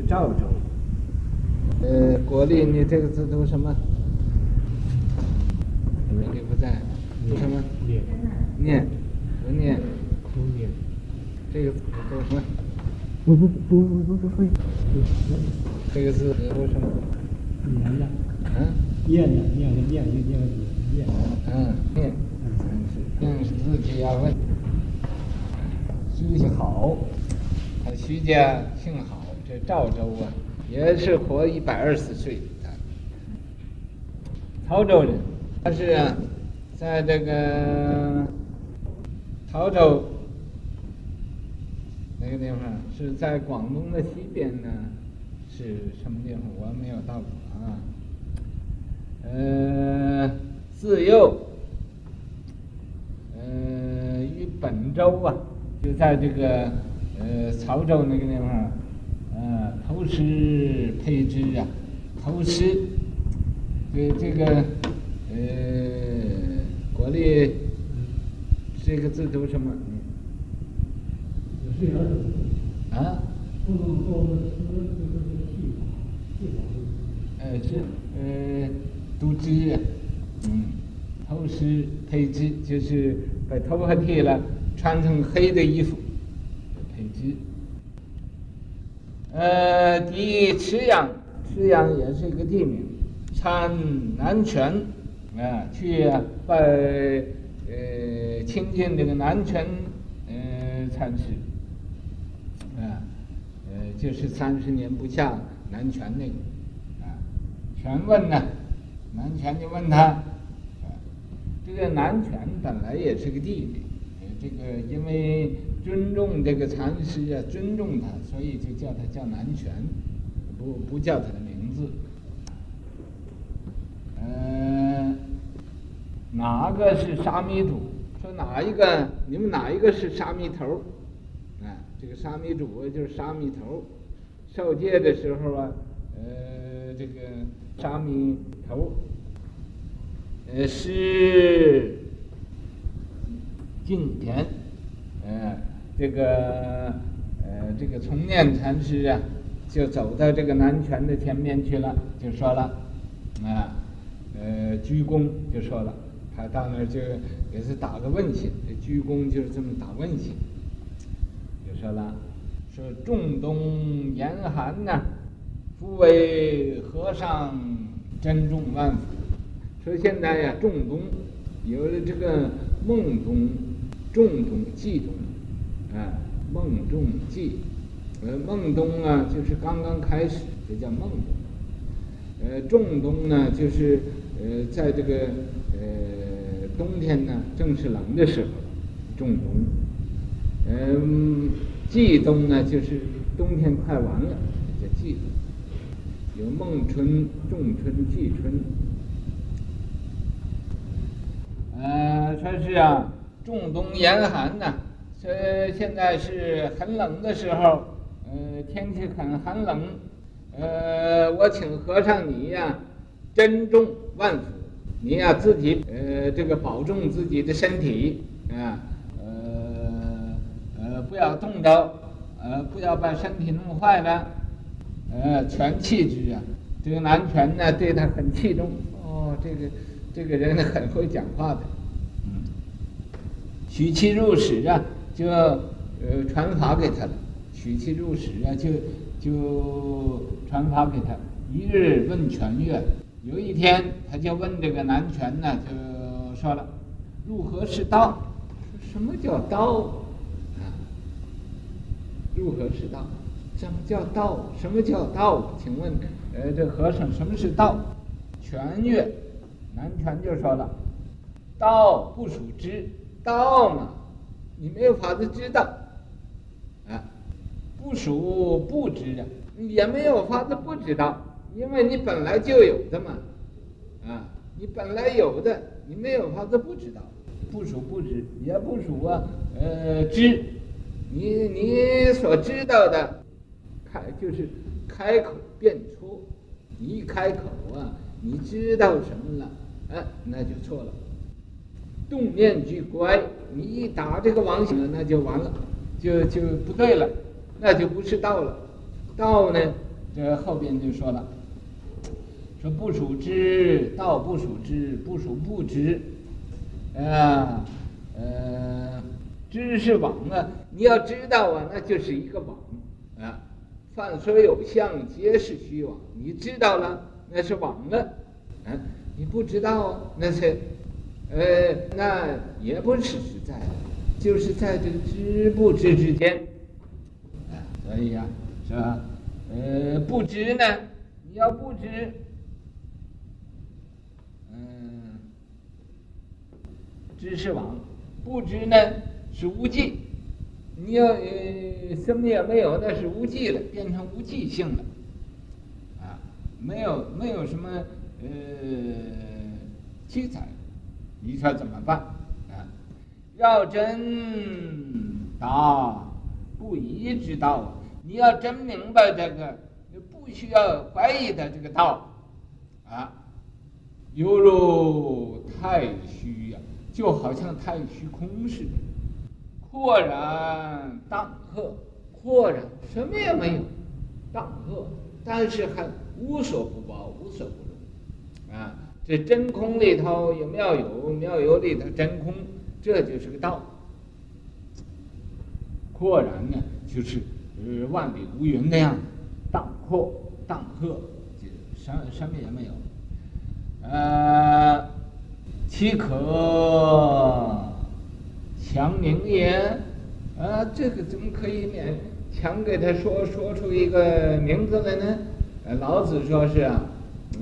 是赵州。呃，国立，你这个字读什么？文理不在，读什么？念。念，不念。不念。这个字读什么？不不不不不不会。这个字读什么？念的。嗯。念的，念的念就念念。嗯，念。嗯，是。认识自己要问。徐好，他徐家姓郝，这赵州啊，也是活一百二十岁的。曹州人，他是，在这个曹州那个地方，是在广东的西边呢，是什么地方？我没有到过啊。呃，自幼，呃，于本州啊。就在这个呃曹州那个地方，呃偷师培之啊，偷师，这这个呃国内这个字读什么？是啊？不能说是这个呃是呃读之啊，嗯，偷师配之就是把头发剃了。穿成黑的衣服，配之。呃，抵池阳，池阳也是一个地名。参南泉，啊，去拜呃亲近这个南泉呃禅师，啊，呃就是三十年不下南泉那个，啊，泉问呢，南泉就问他，啊，这个南泉本来也是个地名。这个因为尊重这个禅师啊，尊重他，所以就叫他叫南泉，不不叫他的名字。嗯、哪个是沙弥主？说哪一个？你们哪一个是沙弥头？啊，这个沙弥主就是沙弥头。受戒的时候啊，呃，这个沙弥头，呃是。敬田，呃，这个呃，这个从念禅师啊，就走到这个南泉的前面去了，就说了，啊，呃，鞠躬就说了，他到那儿就也是打个问心，鞠躬就是这么打问心，就说了，说仲冬严寒呐，夫为和尚珍重万福，说现在呀，仲冬有了这个孟冬。仲冬、季冬，啊，孟仲季，呃，孟冬啊，就是刚刚开始，这叫孟冬。呃，仲冬呢，就是呃，在这个呃冬天呢，正是冷的时候，仲冬。嗯、季冬呢，就是冬天快完了，叫季冬。有孟春、仲春、季春。呃，说是啊。仲冬严寒呐，这现在是很冷的时候，呃，天气很寒冷，呃，我请和尚你呀，珍重万福，你呀自己呃这个保重自己的身体啊，呃呃不要冻着，呃不要把身体弄坏了，呃全气之啊，这个南泉呢对他很器重，哦，这个这个人很会讲话的。嗯许其入室啊，就呃传法给他了。许其入室啊，就就传法给他。一日问泉月：有一天，他就问这个南泉呢，就说了：如何是道？说什么叫道啊？如何是道？什么叫道？什么叫道？请问，呃，这和尚什么是道？泉曰：南泉就说了：道不属知。道嘛，你没有法子知道，啊，不属不知啊，也没有法子不知道，因为你本来就有的嘛，啊，你本来有的，你没有法子不知道，不属不知，也不属啊，呃，知，你你所知道的，开就是开口便错，你一开口啊，你知道什么了，啊，那就错了。动念俱乖，你一打这个妄想，那就完了，就就不对了，那就不是道了。道呢，这后边就说了，说不属知，道不属知，不属不知，啊，呃，知是网啊，你要知道啊，那就是一个网啊，凡所有相，皆是虚妄。你知道了，那是网了，啊，你不知道啊，那是，呃，那也不是实在的，就是在这个知不知之间，啊，所以呀，是吧？呃，不知呢，你要不知，嗯，知是网，不知呢是无记，你要呃什么也没有，那是无记了，变成无记性了，啊，没有没有什么呃记载，你说怎么办啊？要真达不疑之道。你要真明白这个，你不需要怀疑的这个道，啊，犹如太虚呀，就好像太虚空似的，豁然荡赫，豁然什么也没有，荡赫，但是还无所不包，无所不容，啊，这真空里头有妙有，妙有里头真空，这就是个道，廓然呢，就是。万里无云那样子，荡阔荡壑，就什什么也没有。呃，岂可强名也？啊，这个怎么可以勉强给他说说出一个名字来呢？呃，老子说是啊，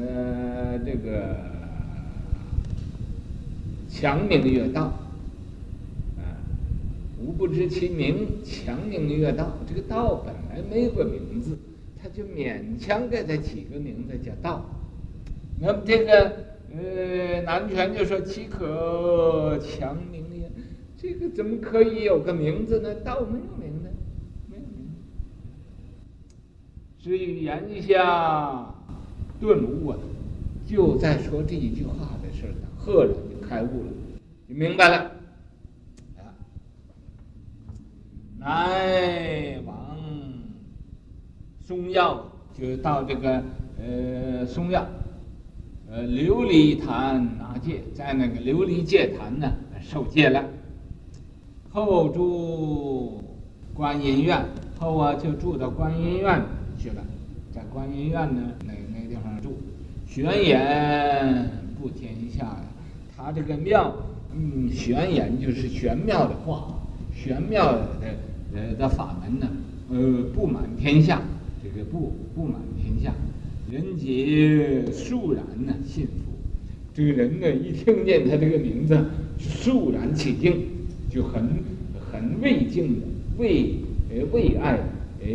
呃，这个强名曰道。啊吾不知其名，强名曰道。这个道本来没有个名字，他就勉强给他起个名字叫道。那么这个呃南泉就说：“岂可强名也？这个怎么可以有个名字呢？道没有名呢，没有名。至于言下顿悟啊，就在说这一句话的事儿，赫然开悟了，就明白了。”来往松药，就到这个呃松药，呃琉璃坛拿戒，在那个琉璃戒坛呢受戒了。后住观音院，后啊就住到观音院去了，在观音院呢那那地方住。玄言布天下他这个妙，嗯，玄言就是玄妙的话，玄妙的。呃的法门呢，呃布满天下，这个布布满天下，人皆肃然呢信服。这个人呢一听见他这个名字，肃然起敬，就很很畏敬的畏呃畏爱呃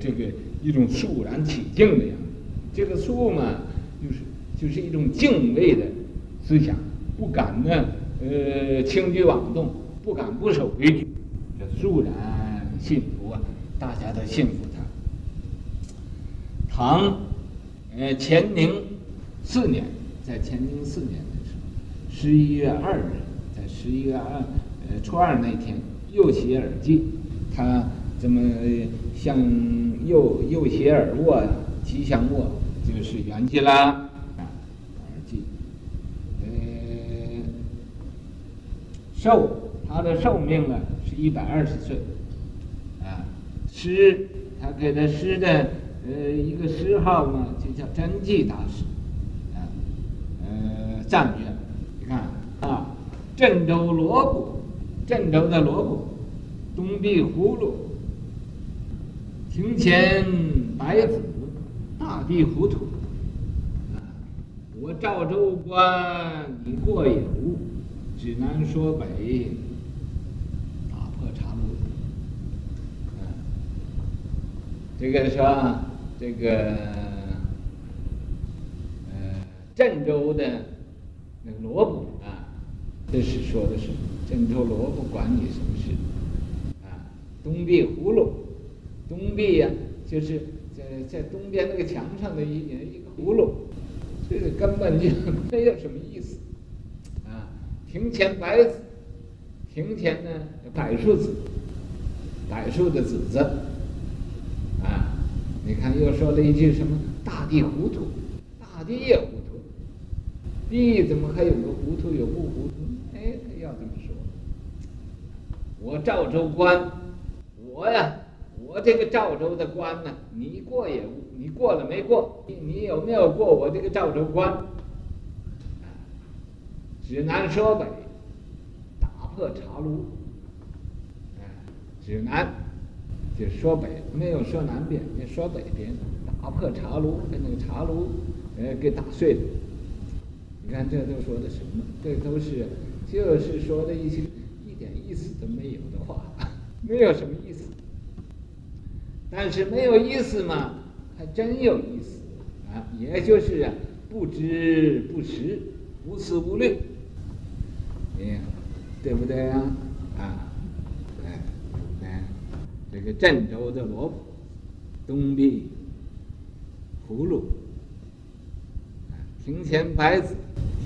这个一种肃然起敬的样子。这个肃嘛，就是就是一种敬畏的思想，不敢呢呃轻举妄动，不敢不守规矩。这肃然信服啊，大家都信服他。唐，呃，乾宁四年，在乾宁四年的时候，十一月二日，在十一月二呃初二那天，右胁而祭，他这么向右右胁而卧，吉祥卧就是圆寂啦啊而祭。呃，寿他的寿命啊。一百二十岁，啊，诗他给他诗的呃一个诗号嘛，就叫真迹大师，啊，呃赞曰，你看啊，郑州锣鼓，郑州的锣鼓，东壁葫芦，庭前白子，大地糊涂，啊，我赵州关你过也无，指南说北。这个说，这个呃，郑州的那个锣鼓啊，这是说的是郑州萝卜管你什么事啊？东壁葫芦，东壁呀、就是在在东边那个墙上的一一个葫芦，这个根本就没有什么意思。庭前柏子，庭前呢柏树子，柏树的子子。啊你看又说了一句什么？大地糊涂，大地也糊涂，地怎么还有个糊涂有不糊涂？哎，要这么说。我赵州关，我呀，我这个赵州的关呢，你过也，你过了没过？你你有没有过我这个赵州关？指南说北，打破茶炉。哎，指南就说北，没有说南边，就说北边。打破茶炉，把那个茶炉，呃，给打碎了。你看，这都说的什么？这都是，就是说的一些一点意思都没有的话，没有什么意思。但是没有意思嘛，还真有意思啊！也就是不知不识，无思无虑，哎，对不对啊？啊，哎，哎，这个郑州的萝卜，东壁。葫芦，庭前白子，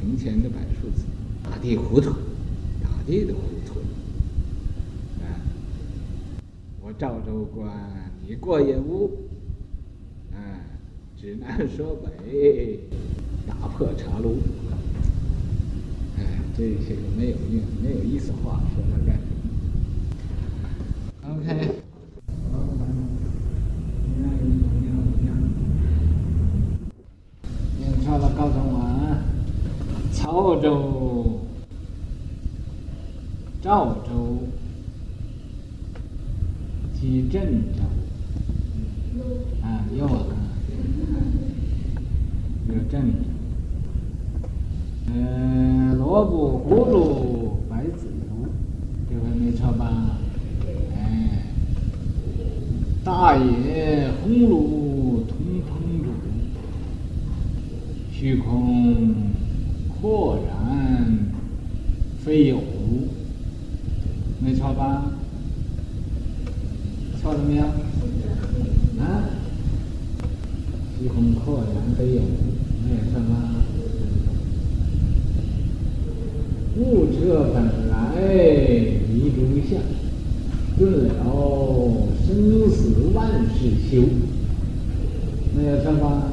庭前的柏树子，大地糊涂，大地的糊涂。啊，我赵州关，你过也无。啊，指南说北，打破茶炉。这些个没有用、没有意思话，说它干什么？OK。潮州、赵州及郑州，啊，有啊，有郑州，嗯、呃，萝卜、葫芦、白子油，这回没错吧？哎，大野红炉通烹煮，虚空。豁然非有，没错吧？错了没有？啊？虚空豁然非有，没错吧？物车本来离诸相，顿了生死万事休，没有错吧？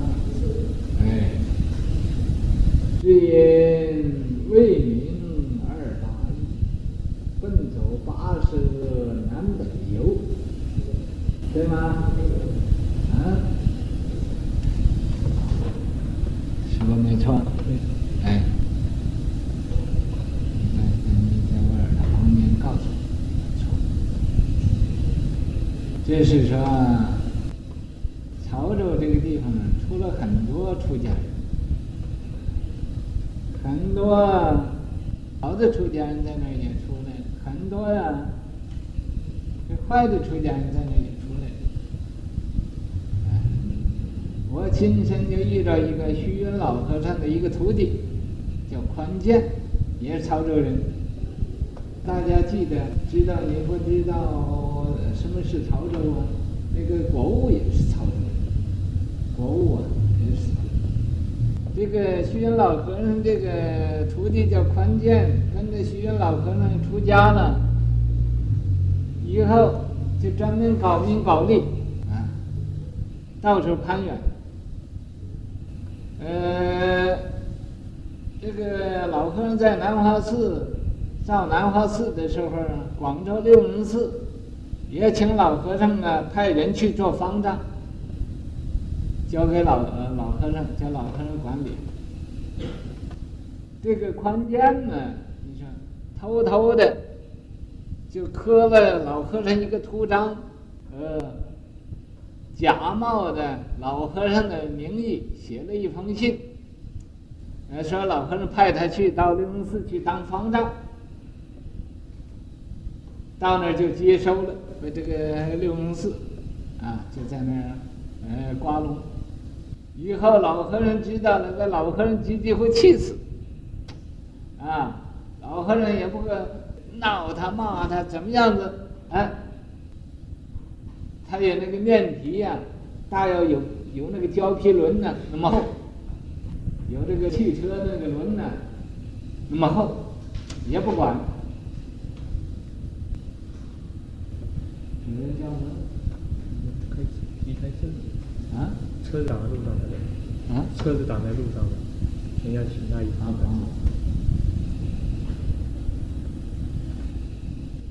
只因为民而大义，奔走跋涉南北游，对吗？啊？说没错。哎，你在你在我耳朵旁边告诉我，错。这是说，潮州这个地方出了很多出家人。很多好的出家人在那儿也出来，很多呀，这坏的出家人在那儿也出来。我亲身就遇到一个虚云老和尚的一个徒弟，叫宽建，也是潮州人。大家记得知道你不知道什么是潮州啊？那个国务也是潮州人，国务啊也是。这个虚云老和尚这个徒弟叫宽建，跟着虚云老和尚出家了，以后就专门搞名搞利，啊，到处攀援。呃，这个老和尚在南华寺造南华寺的时候，广州六明寺也请老和尚啊派人去做方丈。交给老呃老和尚，叫老和尚管理。这个宽肩呢，你说偷偷的就刻了老和尚一个图章，呃，假冒的老和尚的名义写了一封信，呃，说老和尚派他去到六明寺去当方丈，到那儿就接收了，和这个六明寺，啊，就在那儿呃挂龙。以后老和尚知道了，那老和尚自己会气死，啊，老和尚也不会闹他骂他怎么样子，哎，他有那个面皮呀、大要有有那个胶皮轮呢、那么厚，有这个汽车那个轮呢、那么厚，也不管，这叫什么？开开车。啊？车子挡在路上的。啊？车子挡在路上的，人家请那一趟的。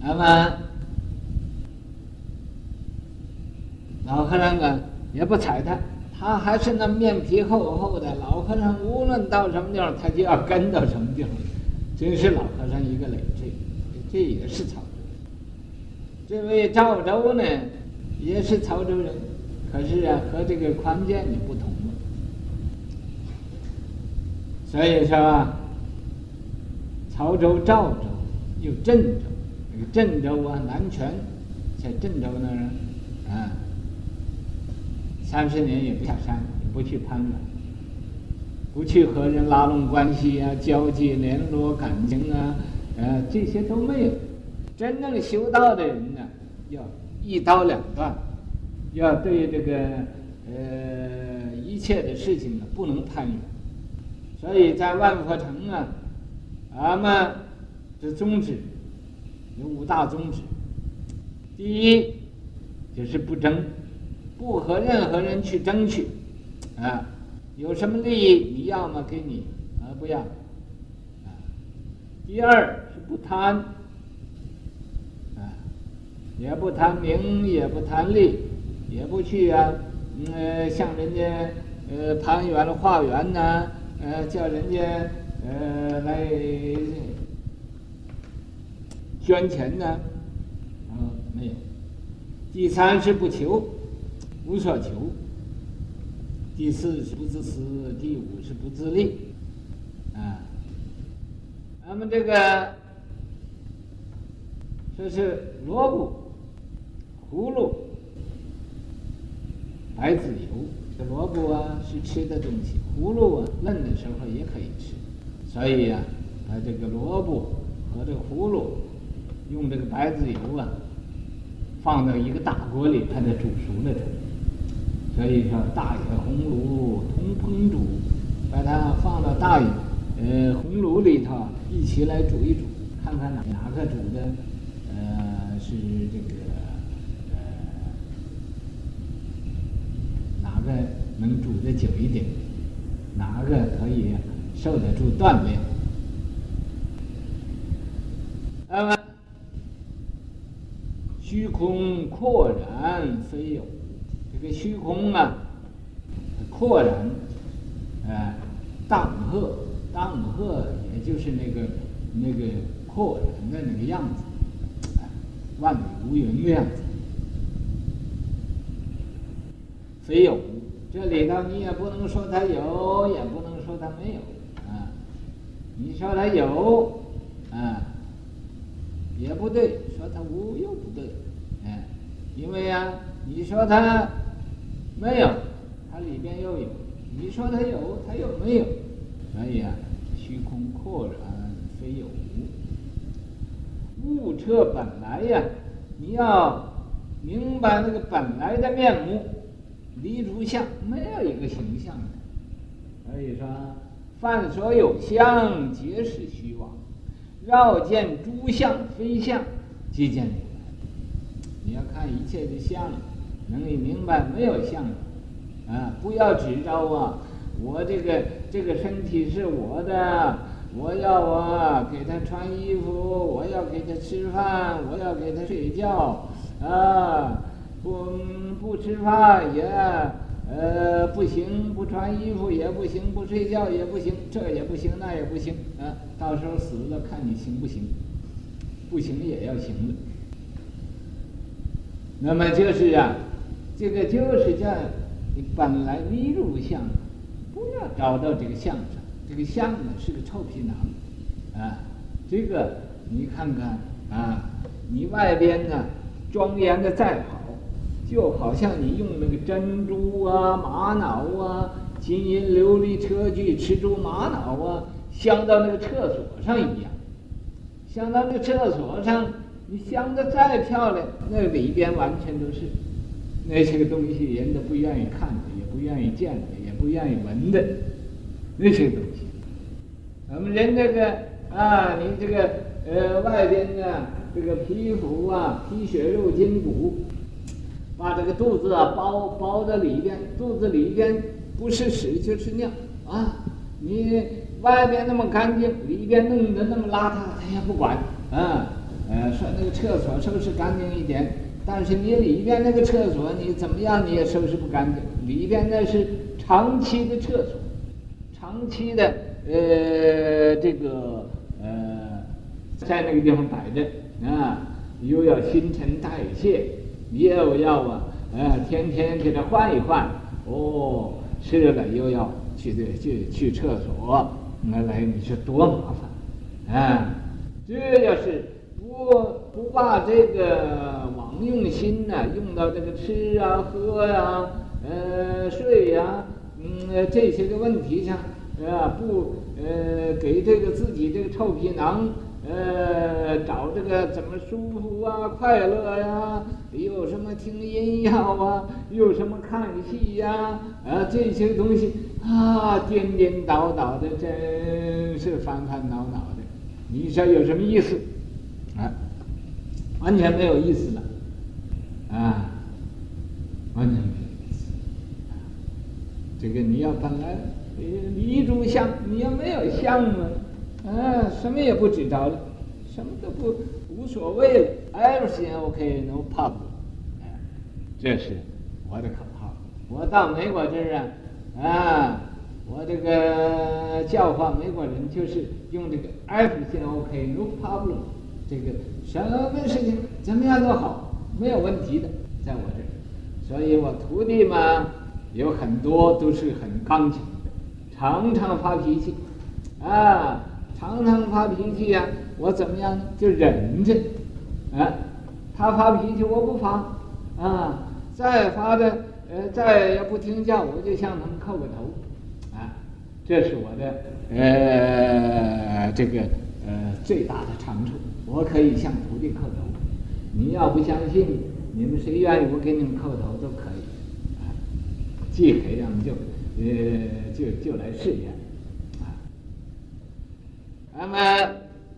那么老和尚啊，也不睬他，他还是那面皮厚厚的。老和尚无论到什么地方，他就要跟到什么地方。真是老和尚一个累赘，这也是曹州。这位赵州呢，也是曹州人，可是啊，和这个宽简就不同了。所以说啊，曹州、赵州又郑州，这个郑州啊，南泉在郑州那儿啊，三十年也不下山，也不去攀援。不去和人拉拢关系啊，交际联络感情啊，呃，这些都没有。真正修道的人呢，要一刀两断，要对这个呃一切的事情呢不能攀缘。所以在万佛城啊，俺们的宗旨有五大宗旨。第一就是不争，不和任何人去争取，啊。有什么利益，你要么给你，啊不要，啊。第二是不贪，也不贪名，也不贪利，也不去啊，呃，向人家呃攀缘化缘呐，呃，叫人家呃来捐钱呢，啊，没有。第三是不求，无所求。第四是不自私，第五是不自利，啊，那么这个说是萝卜、葫芦、白子油。这萝卜啊是吃的东西，葫芦啊嫩的时候也可以吃，所以、啊，把这个萝卜和这个葫芦用这个白子油啊放到一个大锅里，把它煮熟了的。所以说，大野红炉通烹煮，把它放到大野呃红炉里头一起来煮一煮，看看哪哪个煮的呃是这个呃哪个能煮的久一点，哪个可以受得住锻炼。那么虚空廓然非有。这个虚空啊，廓然，呃，荡赫，荡赫也就是那个那个廓然的那个样子，万里无云的样子。非有，这里头你也不能说它有，也不能说它没有，啊，你说它有，啊，也不对；说它无又不对，哎，因为啊，你说它。没有，它里边又有。你说它有，它又没有。所以啊，虚空廓然非有物。物彻本来呀，你要明白那个本来的面目，离诸相，没有一个形象的。所以说，凡所有相，皆是虚妄。绕见诸相非相，即见如来。你要看一切的相。能明白没有相，啊，不要执着啊！我这个这个身体是我的，我要我给他穿衣服，我要给他吃饭，我要给他睡觉，啊，不不吃饭也呃不行，不穿衣服也不行，不睡觉也不行，这也不行，那也不行，啊，到时候死了看你行不行，不行也要行了。那么就是啊。这个就是叫你本来迷入相，不要找到这个相上。这个相呢是个臭皮囊，啊，这个你看看啊，你外边呢庄严的再好，就好像你用那个珍珠啊、玛瑙啊、金银琉璃车具、池珠玛瑙啊，镶到那个厕所上一样。镶到那个厕所上，你镶的再漂亮，那里边完全都是。那些个东西，人都不愿意看的，也不愿意见的，也不愿意闻的，那些东西。我们人这个啊，你这个呃外边的这个皮肤啊，皮血肉筋骨，把这个肚子啊包包在里边，肚子里边不是屎就是尿啊！你外边那么干净，里边弄得那么邋遢，他也不管啊。呃，说那个厕所收拾干净一点，但是你里边那个厕所你怎么样你也收拾不干净，里边那是长期的厕所，长期的呃这个呃在那个地方摆着啊，又要新陈代谢。又要啊，呃，天天给他换一换，哦，吃了又要去这去去厕所，那来你说多麻烦，啊，这要是不不把这个往用心呢、用到这个吃啊、喝呀、啊、呃、睡呀、嗯，这些个问题上，啊，不，呃，给这个自己这个臭皮囊。呃，找这个怎么舒服啊，快乐呀、啊？有什么听音乐啊？有什么看戏呀、啊？这些东西啊，颠颠倒倒的，真是烦烦恼恼的。你说有什么意思？啊，完全没有意思了，啊，完全没有意思。这个你要本来你一炷香，你要没有香啊。啊，什么也不知道了，什么都不无所谓了，everything OK, no problem。哎，这是我的口号。我到美国这儿啊，啊，我这个教化美国人就是用这个 everything OK, no problem。这个什么事情怎么样都好，没有问题的，在我这儿。所以我徒弟嘛，有很多都是很刚强的，常常发脾气，啊。常常发脾气呀，我怎么样就忍着，啊，他发脾气我不发，啊，再发的呃再也不听教，我就向他们叩个头，啊，这是我的呃这个呃最大的长处，我可以向徒弟叩头，你要不相信，你们谁愿意我给你们叩头都可以，啊，既可以让就呃就就来试验。那么，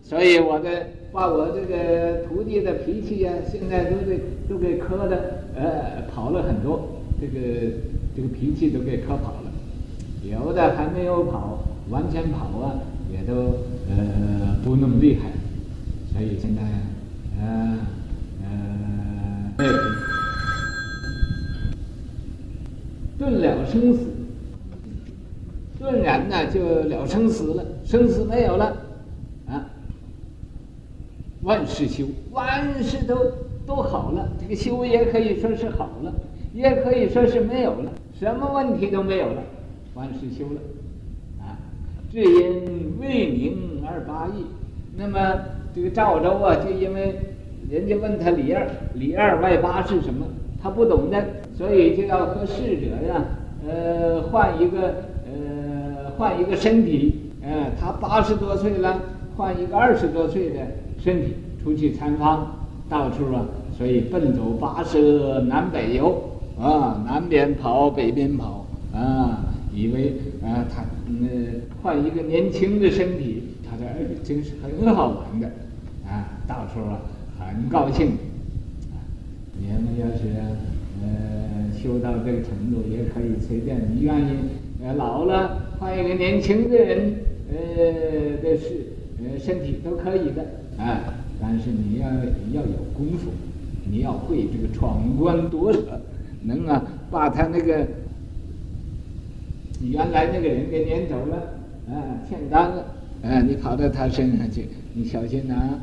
所以我的把我这个徒弟的脾气呀、啊，现在都给都给磕的，呃，跑了很多，这个这个脾气都给磕跑了，有的还没有跑，完全跑啊，也都呃不那么厉害，所以现在，呃呃，顿了生死，顿然呢就了生死了，生死没有了。万事休，万事都都好了。这个休也可以说是好了，也可以说是没有了，什么问题都没有了，万事休了。啊，只因未明而八义。那么这个赵州啊，就因为人家问他里二里二外八是什么，他不懂的，所以就要和逝者呀，呃，换一个呃换一个身体。呃，他八十多岁了，换一个二十多岁的。身体出去参访，到处啊，所以奔走跋涉南北游啊，南边跑，北边跑啊，以为啊他呃换一个年轻的身体，他说哎真是很好玩的啊，到处啊很高兴。你们要是呃修到这个程度，也可以随便，你愿意呃老了换一个年轻的人呃的是呃身体都可以的。哎，但是你要要有功夫，你要会这个闯关夺舍，能啊把他那个原来那个人给撵走了，啊，欠单了，哎，你跑到他身上去，你小心呐，